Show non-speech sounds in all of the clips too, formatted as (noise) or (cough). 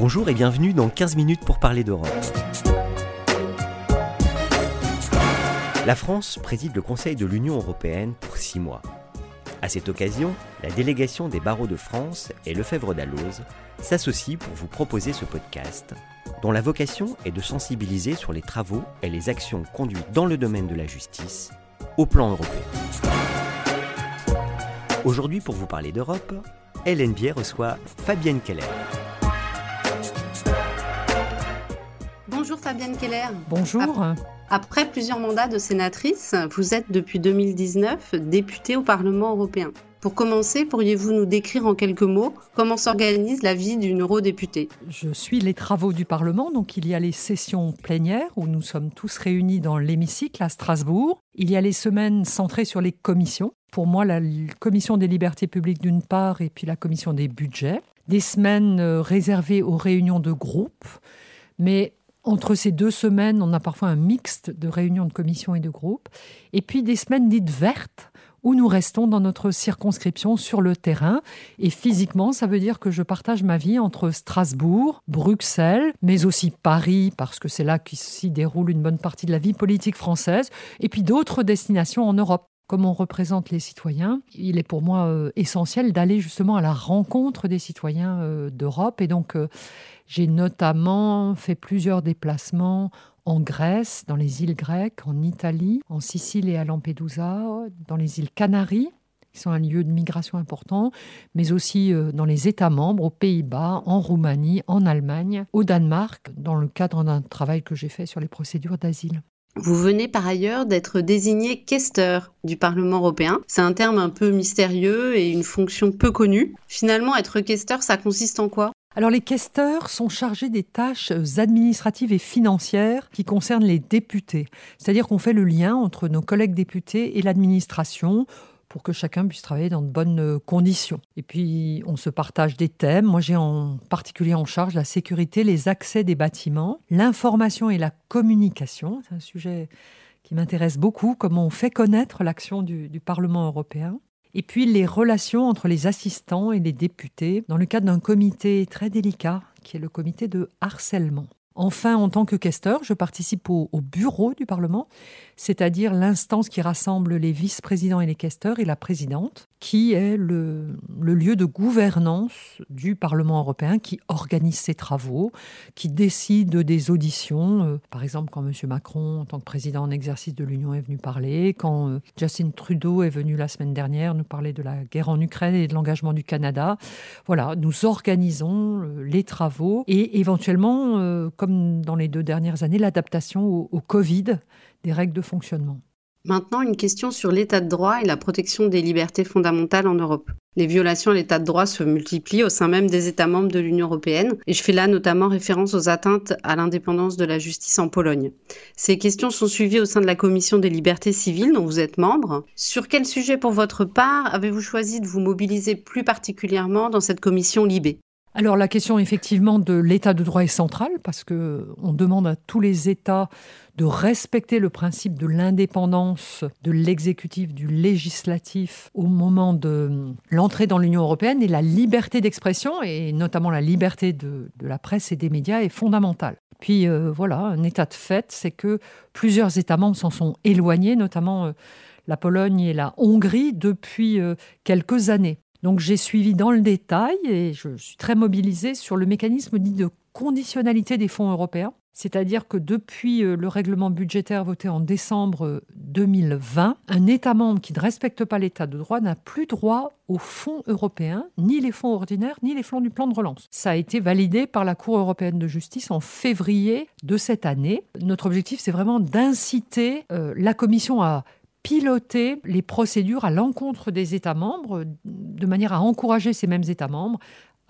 Bonjour et bienvenue dans 15 minutes pour parler d'Europe. La France préside le Conseil de l'Union européenne pour six mois. À cette occasion, la délégation des barreaux de France et Lefebvre d'Alloz s'associe pour vous proposer ce podcast, dont la vocation est de sensibiliser sur les travaux et les actions conduites dans le domaine de la justice au plan européen. Aujourd'hui, pour vous parler d'Europe, Hélène Bier reçoit Fabienne Keller. Bonjour Fabienne Keller. Bonjour. Après plusieurs mandats de sénatrice, vous êtes depuis 2019 députée au Parlement européen. Pour commencer, pourriez-vous nous décrire en quelques mots comment s'organise la vie d'une eurodéputée? Je suis les travaux du Parlement, donc il y a les sessions plénières où nous sommes tous réunis dans l'hémicycle à Strasbourg. Il y a les semaines centrées sur les commissions. Pour moi, la commission des libertés publiques d'une part et puis la commission des budgets. Des semaines euh, réservées aux réunions de groupe, mais entre ces deux semaines, on a parfois un mixte de réunions de commissions et de groupes. Et puis des semaines dites vertes, où nous restons dans notre circonscription sur le terrain. Et physiquement, ça veut dire que je partage ma vie entre Strasbourg, Bruxelles, mais aussi Paris, parce que c'est là qu's'y déroule une bonne partie de la vie politique française, et puis d'autres destinations en Europe comme on représente les citoyens, il est pour moi euh, essentiel d'aller justement à la rencontre des citoyens euh, d'Europe. Et donc, euh, j'ai notamment fait plusieurs déplacements en Grèce, dans les îles grecques, en Italie, en Sicile et à Lampedusa, dans les îles Canaries, qui sont un lieu de migration important, mais aussi dans les États membres, aux Pays-Bas, en Roumanie, en Allemagne, au Danemark, dans le cadre d'un travail que j'ai fait sur les procédures d'asile. Vous venez par ailleurs d'être désigné questeur du Parlement européen. C'est un terme un peu mystérieux et une fonction peu connue. Finalement, être questeur, ça consiste en quoi? Alors les questeurs sont chargés des tâches administratives et financières qui concernent les députés. C'est-à-dire qu'on fait le lien entre nos collègues députés et l'administration pour que chacun puisse travailler dans de bonnes conditions. Et puis, on se partage des thèmes. Moi, j'ai en particulier en charge la sécurité, les accès des bâtiments, l'information et la communication. C'est un sujet qui m'intéresse beaucoup, comment on fait connaître l'action du, du Parlement européen. Et puis les relations entre les assistants et les députés dans le cadre d'un comité très délicat qui est le comité de harcèlement. Enfin, en tant que questeur, je participe au, bureau du Parlement, c'est-à-dire l'instance qui rassemble les vice-présidents et les questeurs et la présidente, qui est le, lieu de gouvernance du Parlement européen, qui organise ses travaux, qui décide des auditions. Euh, par exemple, quand M. Macron, en tant que président en exercice de l'Union, est venu parler, quand euh, Justin Trudeau est venu la semaine dernière nous parler de la guerre en Ukraine et de l'engagement du Canada. Voilà, nous organisons euh, les travaux et éventuellement, comme dans les deux dernières années, l'adaptation au, au Covid des règles de fonctionnement. Maintenant, une question sur l'état de droit et la protection des libertés fondamentales en Europe. Les violations à l'état de droit se multiplient au sein même des États membres de l'Union européenne, et je fais là notamment référence aux atteintes à l'indépendance de la justice en Pologne. Ces questions sont suivies au sein de la Commission des libertés civiles dont vous êtes membre. Sur quel sujet pour votre part avez-vous choisi de vous mobiliser plus particulièrement dans cette commission Libé? Alors la question effectivement de l'état de droit est centrale parce que on demande à tous les États de respecter le principe de l'indépendance de l'exécutif, du législatif au moment de l'entrée dans l'Union européenne et la liberté d'expression et notamment la liberté de, la presse et des médias est fondamentale. Puis euh, voilà, un état de fait, c'est que plusieurs États membres s'en sont éloignés, notamment euh, la Pologne et la Hongrie depuis euh, quelques années. Donc j'ai suivi dans le détail et je suis très mobilisée sur le mécanisme dit de conditionnalité des fonds européens. C'est-à-dire que depuis euh, le règlement budgétaire voté en décembre 2020, euh, un État membre qui ne respecte pas l'État de droit n'a plus droit aux fonds européens, ni les fonds ordinaires, ni les fonds du plan de relance. Ça a été validé par la Cour européenne de justice en février de cette année. Notre objectif, c'est vraiment d'inciter euh, la Commission à piloter les procédures à l'encontre des États membres, de manière à encourager ces mêmes États membres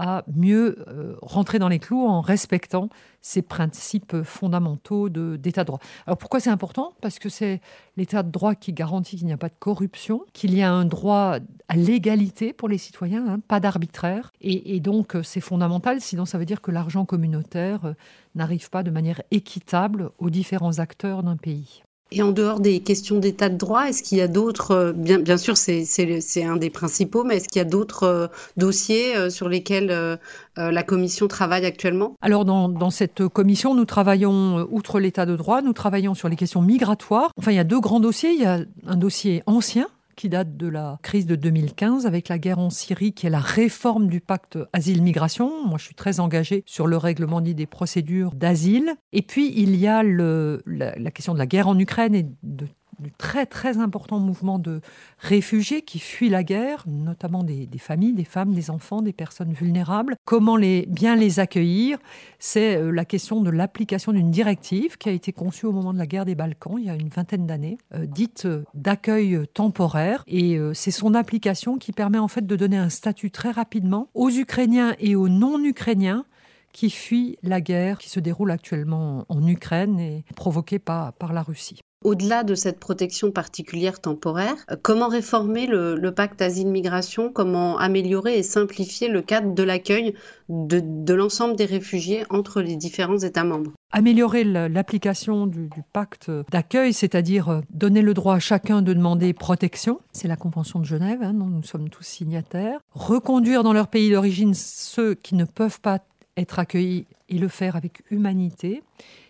à mieux euh, rentrer dans les clous en respectant ces principes fondamentaux d'État de droit. Alors pourquoi c'est important? Parce que c'est l'État de droit qui garantit qu'il n'y a pas de corruption, qu'il y a un droit à l'égalité pour les citoyens, hein, pas d'arbitraire. Et, et, donc c'est fondamental, sinon ça veut dire que l'argent communautaire euh, n'arrive pas de manière équitable aux différents acteurs d'un pays. Et en dehors des questions d'état de droit, est-ce qu'il y a d'autres, euh, bien, sûr c'est un des principaux, mais est-ce qu'il y a d'autres euh, dossiers euh, sur lesquels la Commission travaille actuellement? Alors dans, dans, cette commission, nous travaillons, outre l'état de droit, nous travaillons sur les questions migratoires. Enfin, il y a deux grands dossiers. Il y a un dossier ancien qui date de la crise de 2015 avec la guerre en Syrie, qui est la réforme du pacte asile-migration. Moi, je suis très engagée sur le règlement dit des procédures d'asile. Et puis, il y a la, la, question de la guerre en Ukraine et de du très très important mouvement de réfugiés qui fuient la guerre, notamment des, familles, des femmes, des enfants, des personnes vulnérables. Comment les, bien les accueillir? C'est euh, la question de l'application d'une directive qui a été conçue au moment de la guerre des Balkans, il y a une vingtaine d'années, euh, dite euh, d'accueil temporaire. Et c'est son application qui permet en fait de donner un statut très rapidement aux Ukrainiens et aux non-Ukrainiens qui fuient la guerre qui se déroule actuellement en Ukraine et provoquée par, par la Russie. Au-delà de cette protection particulière temporaire, euh, comment réformer le, pacte asile-migration Comment améliorer et simplifier le cadre de l'accueil de, l'ensemble des réfugiés entre les différents États membres? Améliorer l'application du, pacte d'accueil, c'est-à-dire euh, donner le droit à chacun de demander protection, c'est la Convention de Genève, hein, dont nous sommes tous signataires. Reconduire dans leur pays d'origine ceux qui ne peuvent pas être accueillis et le faire avec humanité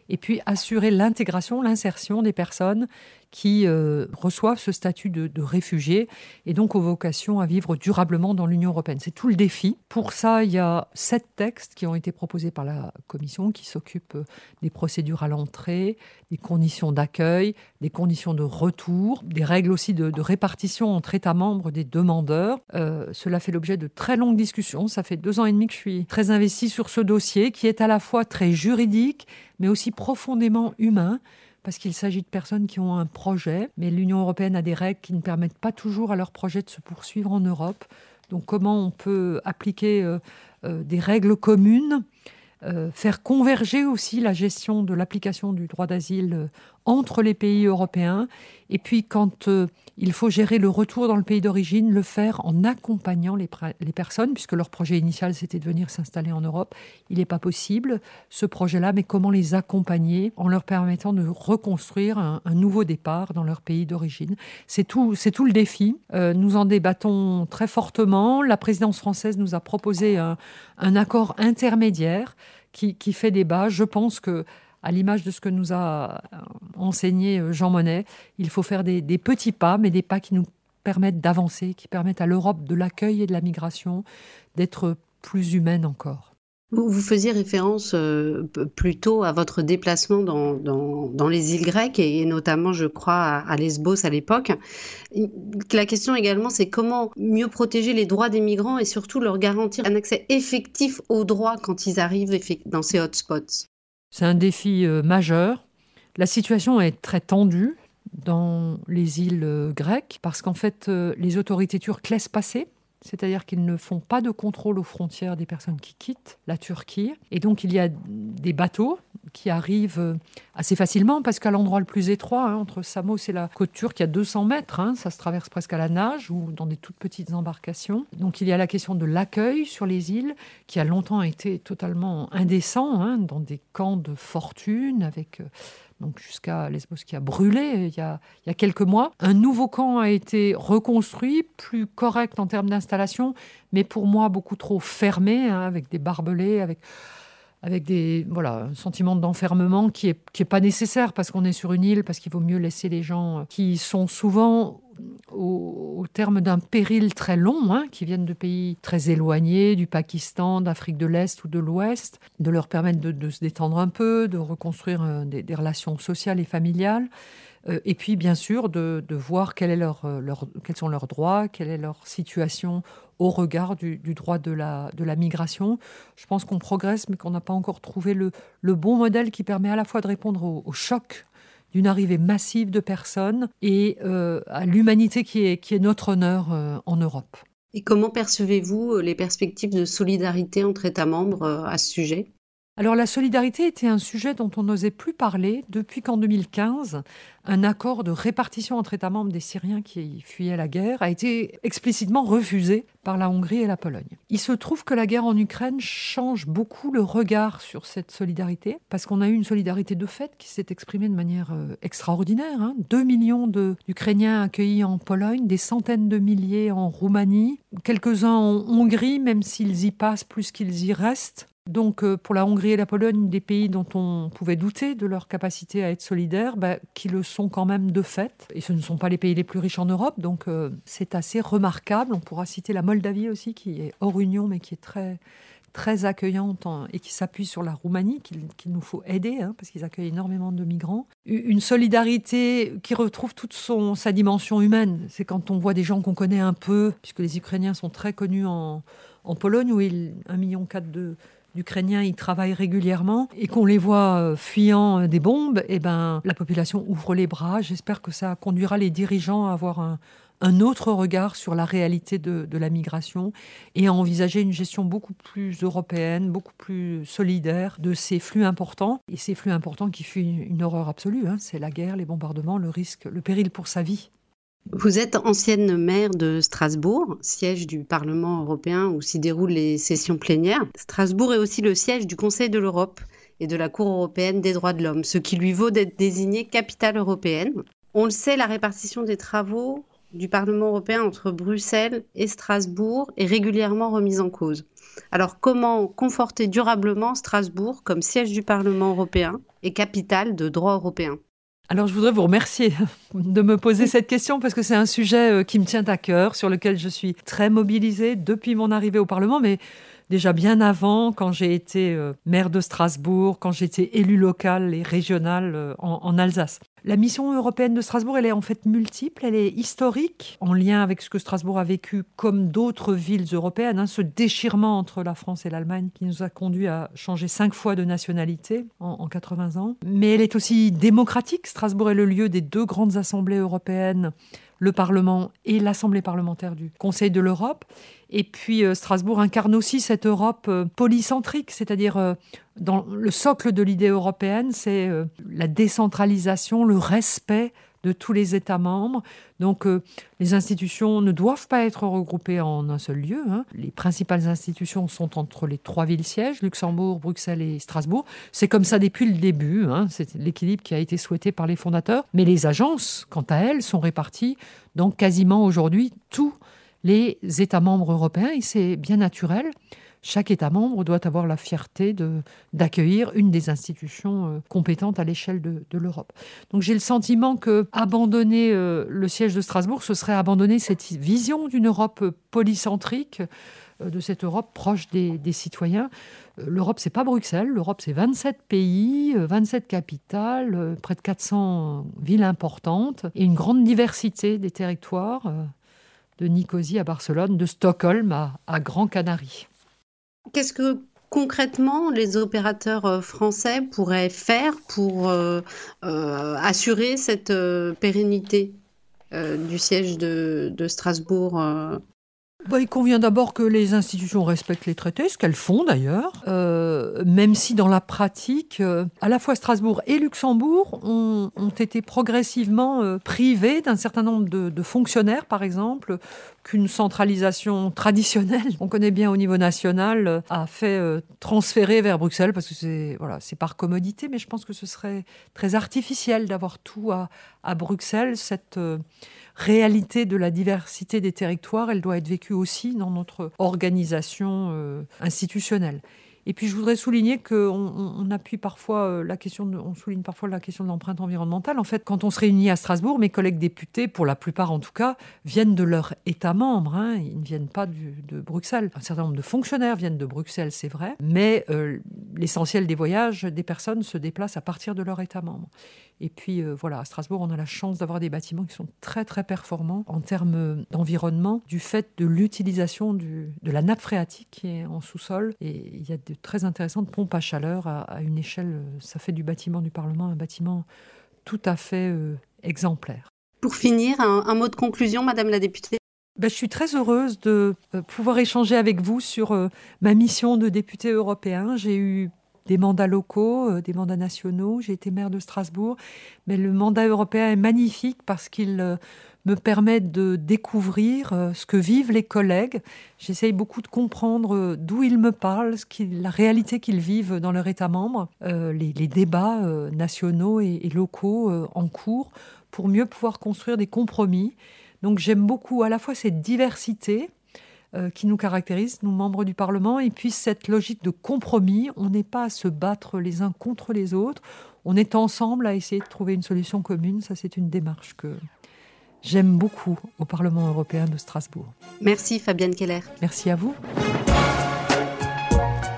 et puis assurer l'intégration, l'insertion des personnes qui euh, reçoivent ce statut de, réfugiés et donc aux vocations à vivre durablement dans l'Union européenne. C'est tout le défi. Pour ça, il y a sept textes qui ont été proposés par la Commission qui s'occupent euh, des procédures à l'entrée, des conditions d'accueil, des conditions de retour, des règles aussi de, répartition entre États membres des demandeurs. Euh, cela fait l'objet de très longues discussions. Ça fait deux ans et demi que je suis très investie sur ce dossier qui est à la fois très juridique mais aussi profondément humain parce qu'il s'agit de personnes qui ont un projet, mais l'Union européenne a des règles qui ne permettent pas toujours à leur projet de se poursuivre en Europe. Donc comment on peut appliquer euh, euh, des règles communes, euh, faire converger aussi la gestion de l'application du droit d'asile entre les pays européens, et puis quand il faut gérer le retour dans le pays d'origine, le faire en accompagnant les, personnes, puisque leur projet initial, c'était de venir s'installer en Europe. Il n'est pas possible, ce projet-là, mais comment les accompagner en leur permettant de reconstruire un, nouveau départ dans leur pays d'origine. C'est tout, tout le défi. Euh, nous en débattons très fortement. La présidence française nous a proposé un, accord intermédiaire qui fait débat. Je pense que à l'image de ce que nous a euh, enseigné euh, Jean Monnet, il faut faire des, petits pas, mais des pas qui nous permettent d'avancer, qui permettent à l'Europe de l'accueil et de la migration d'être plus humaine encore. Vous, faisiez référence euh, plutôt à votre déplacement dans, dans, les îles grecques et, notamment, je crois, à, Lesbos à l'époque. La question également, c'est comment mieux protéger les droits des migrants et surtout leur garantir un accès effectif aux droits quand ils arrivent dans ces hotspots? C'est un défi euh, majeur. La situation est très tendue dans les îles euh, grecques parce qu'en fait, euh, les autorités turques laissent passer c'est-à-dire qu'ils ne font pas de contrôle aux frontières des personnes qui quittent la Turquie. Et donc il y a des bateaux qui arrivent assez facilement parce qu'à l'endroit le plus étroit, hein, entre Samos et la côte turque, il y a 200 mètres, hein, ça se traverse presque à la nage ou dans des toutes petites embarcations. Donc il y a la question de l'accueil sur les îles qui a longtemps été totalement indécent, hein, dans des camps de fortune avec... Euh, donc jusqu'à Lesbos qui a brûlé il y a, il y a quelques mois. Un nouveau camp a été reconstruit, plus correct en termes d'installation, mais pour moi beaucoup trop fermé, avec des barbelés, avec avec des voilà un sentiment d'enfermement qui est qui est pas nécessaire parce qu'on est sur une île parce qu'il vaut mieux laisser les gens qui sont souvent au, terme d'un péril très long, hein, qui viennent de pays très éloignés, du Pakistan, d'Afrique de l'Est ou de l'Ouest, de leur permettre de, se détendre un peu, de reconstruire euh, des, relations sociales et familiales. Euh, et puis, bien sûr, de, voir euh, quels sont leurs droits, quelle est leur situation au regard du, droit de la, migration. Je pense qu'on progresse, mais qu'on n'a pas encore trouvé le, bon modèle qui permet à la fois de répondre au, choc d'une arrivée massive de personnes et euh, à l'humanité qui est, notre honneur en Europe. Et comment percevez-vous les perspectives de solidarité entre États membres à ce sujet? Alors la solidarité était un sujet dont on n'osait plus parler depuis qu'en 2015, un accord de répartition entre États membres des Syriens qui fuyaient la guerre a été explicitement refusé par la Hongrie et la Pologne. Il se trouve que la guerre en Ukraine change beaucoup le regard sur cette solidarité, parce qu'on a eu une solidarité de fait qui s'est exprimée de manière euh, extraordinaire. Hein. 2 millions d'Ukrainiens accueillis en Pologne, des centaines de milliers en Roumanie, quelques-uns en Hongrie, même s'ils y passent plus qu'ils y restent. Donc euh, pour la Hongrie et la Pologne, des pays dont on pouvait douter de leur capacité à être solidaires, bah, qui le sont quand même de fait. Et ce ne sont pas les pays les plus riches en Europe, donc euh, c'est assez remarquable. On pourra citer la Moldavie aussi, qui est hors Union, mais qui est très très accueillante et qui s'appuie sur la Roumanie, qu'il nous faut aider, hein, parce qu'ils accueillent énormément de migrants. Une solidarité qui retrouve toute son, sa dimension humaine. C'est quand on voit des gens qu'on connaît un peu, puisque les Ukrainiens sont très connus en, Pologne, où il 1,4 million de Ukrainiens y travaillent régulièrement et qu'on les voit euh, fuyant euh, des bombes, eh ben, la population ouvre les bras. J'espère que ça conduira les dirigeants à avoir un, autre regard sur la réalité de, la migration et à envisager une gestion beaucoup plus européenne, beaucoup plus solidaire de ces flux importants. Et ces flux importants qui fuient une horreur absolue, hein. c'est la guerre, les bombardements, le risque, le péril pour sa vie. Vous êtes ancienne maire de Strasbourg, siège du Parlement européen où s'y déroulent les sessions plénières. Strasbourg est aussi le siège du Conseil de l'Europe et de la Cour européenne des droits de l'homme, ce qui lui vaut d'être désignée capitale européenne. On le sait, la répartition des travaux du Parlement européen entre Bruxelles et Strasbourg est régulièrement remise en cause. Alors comment conforter durablement Strasbourg comme siège du Parlement européen et capitale de droit européen? Alors, je voudrais vous remercier (laughs) de me poser cette question parce que c'est un sujet euh, qui me tient à cœur, sur lequel je suis très mobilisée depuis mon arrivée au Parlement, mais déjà bien avant, quand j'ai été euh, maire de Strasbourg, quand j'étais élu local et régional euh, en, Alsace. La mission européenne de Strasbourg, elle est en fait multiple, elle est historique, en lien avec ce que Strasbourg a vécu comme d'autres villes européennes, hein, ce déchirement entre la France et l'Allemagne qui nous a conduit à changer cinq fois de nationalité en, en 80 ans. Mais elle est aussi démocratique. Strasbourg est le lieu des deux grandes assemblées européennes le Parlement et l'Assemblée parlementaire du Conseil de l'Europe. Et puis euh, Strasbourg incarne aussi cette Europe euh, polycentrique, c'est-à-dire euh, dans le socle de l'idée européenne, c'est la décentralisation, le respect de tous les États membres. Donc les institutions ne doivent pas être regroupées en un seul lieu. Hein. Les principales institutions sont entre les trois villes-sièges, Luxembourg, Bruxelles et Strasbourg. C'est comme ça depuis le début. Hein. C'est l'équilibre qui a été souhaité par les fondateurs. Mais les agences, quant à elles, sont réparties dans quasiment aujourd'hui tous les États membres européens et c'est bien naturel. Chaque État membre doit avoir la fierté d'accueillir une des institutions euh, compétentes à l'échelle de, l'Europe. Donc j'ai le sentiment que abandonner euh, le siège de Strasbourg, ce serait abandonner cette vision d'une Europe polycentrique, euh, de cette Europe proche des, citoyens. L'Europe, c'est pas Bruxelles. L'Europe, c'est 27 pays, 27 capitales, près de 400 villes importantes et une grande diversité des territoires de Nicosie à Barcelone, de Stockholm à, Grand Canarie. Qu'est-ce que concrètement les opérateurs euh, français pourraient faire pour euh, euh, assurer cette pérennité du siège de, de Strasbourg bah, il convient d'abord que les institutions respectent les traités, ce qu'elles font d'ailleurs, euh, même si dans la pratique, euh, à la fois Strasbourg et Luxembourg ont, été progressivement euh, privés d'un certain nombre de, fonctionnaires, par exemple, qu'une centralisation traditionnelle, (laughs) on connaît bien au niveau national, a fait transférer vers Bruxelles, parce que c'est voilà, par commodité, mais je pense que ce serait très artificiel d'avoir tout à, à Bruxelles, cette réalité de la diversité des territoires, elle doit être vécue aussi dans notre organisation euh, institutionnelle. Et puis je voudrais souligner qu'on on appuie parfois euh, la question, de, on souligne parfois la question de l'empreinte environnementale. En fait, quand on se réunit à Strasbourg, mes collègues députés, pour la plupart en tout cas, viennent de leur État membre. Hein. Ils ne viennent pas de Bruxelles. Un certain nombre de fonctionnaires viennent de Bruxelles, c'est vrai, mais euh, l'essentiel des voyages des personnes se déplacent à partir de leur État membre. Et puis euh, voilà, à Strasbourg, on a la chance d'avoir des bâtiments qui sont très très performants en termes d'environnement, du fait de l'utilisation de la nappe phréatique qui est en sous-sol. Et il y a de très intéressantes pompes à chaleur à, une échelle, euh, ça fait du bâtiment du Parlement un bâtiment tout à fait euh, exemplaire. Pour finir, un, mot de conclusion, Madame la députée? Ben, je suis très heureuse de pouvoir échanger avec vous sur ma mission de député européen. J'ai eu des mandats locaux, euh, des mandats nationaux. J'ai été maire de Strasbourg. Mais le mandat européen est magnifique parce qu'il euh, me permet de découvrir euh, ce que vivent les collègues. J'essaye beaucoup de comprendre d'où ils me parlent, la réalité qu'ils vivent dans leur État membre, les, débats nationaux et locaux en cours pour mieux pouvoir construire des compromis. Donc j'aime beaucoup à la fois cette diversité euh, qui nous caractérise, nous membres du Parlement, et puis cette logique de compromis. On n'est pas à se battre les uns contre les autres, on est ensemble à essayer de trouver une solution commune. Ça, c'est une démarche que j'aime beaucoup au Parlement européen de Strasbourg. Merci Fabienne Keller. Merci à vous.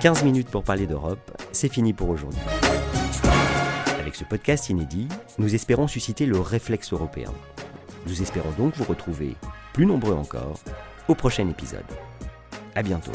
15 minutes pour parler d'Europe, c'est fini pour aujourd'hui. Avec ce podcast inédit, nous espérons susciter le réflexe européen. Nous espérons donc vous retrouver, plus nombreux encore, au prochain épisode. À bientôt.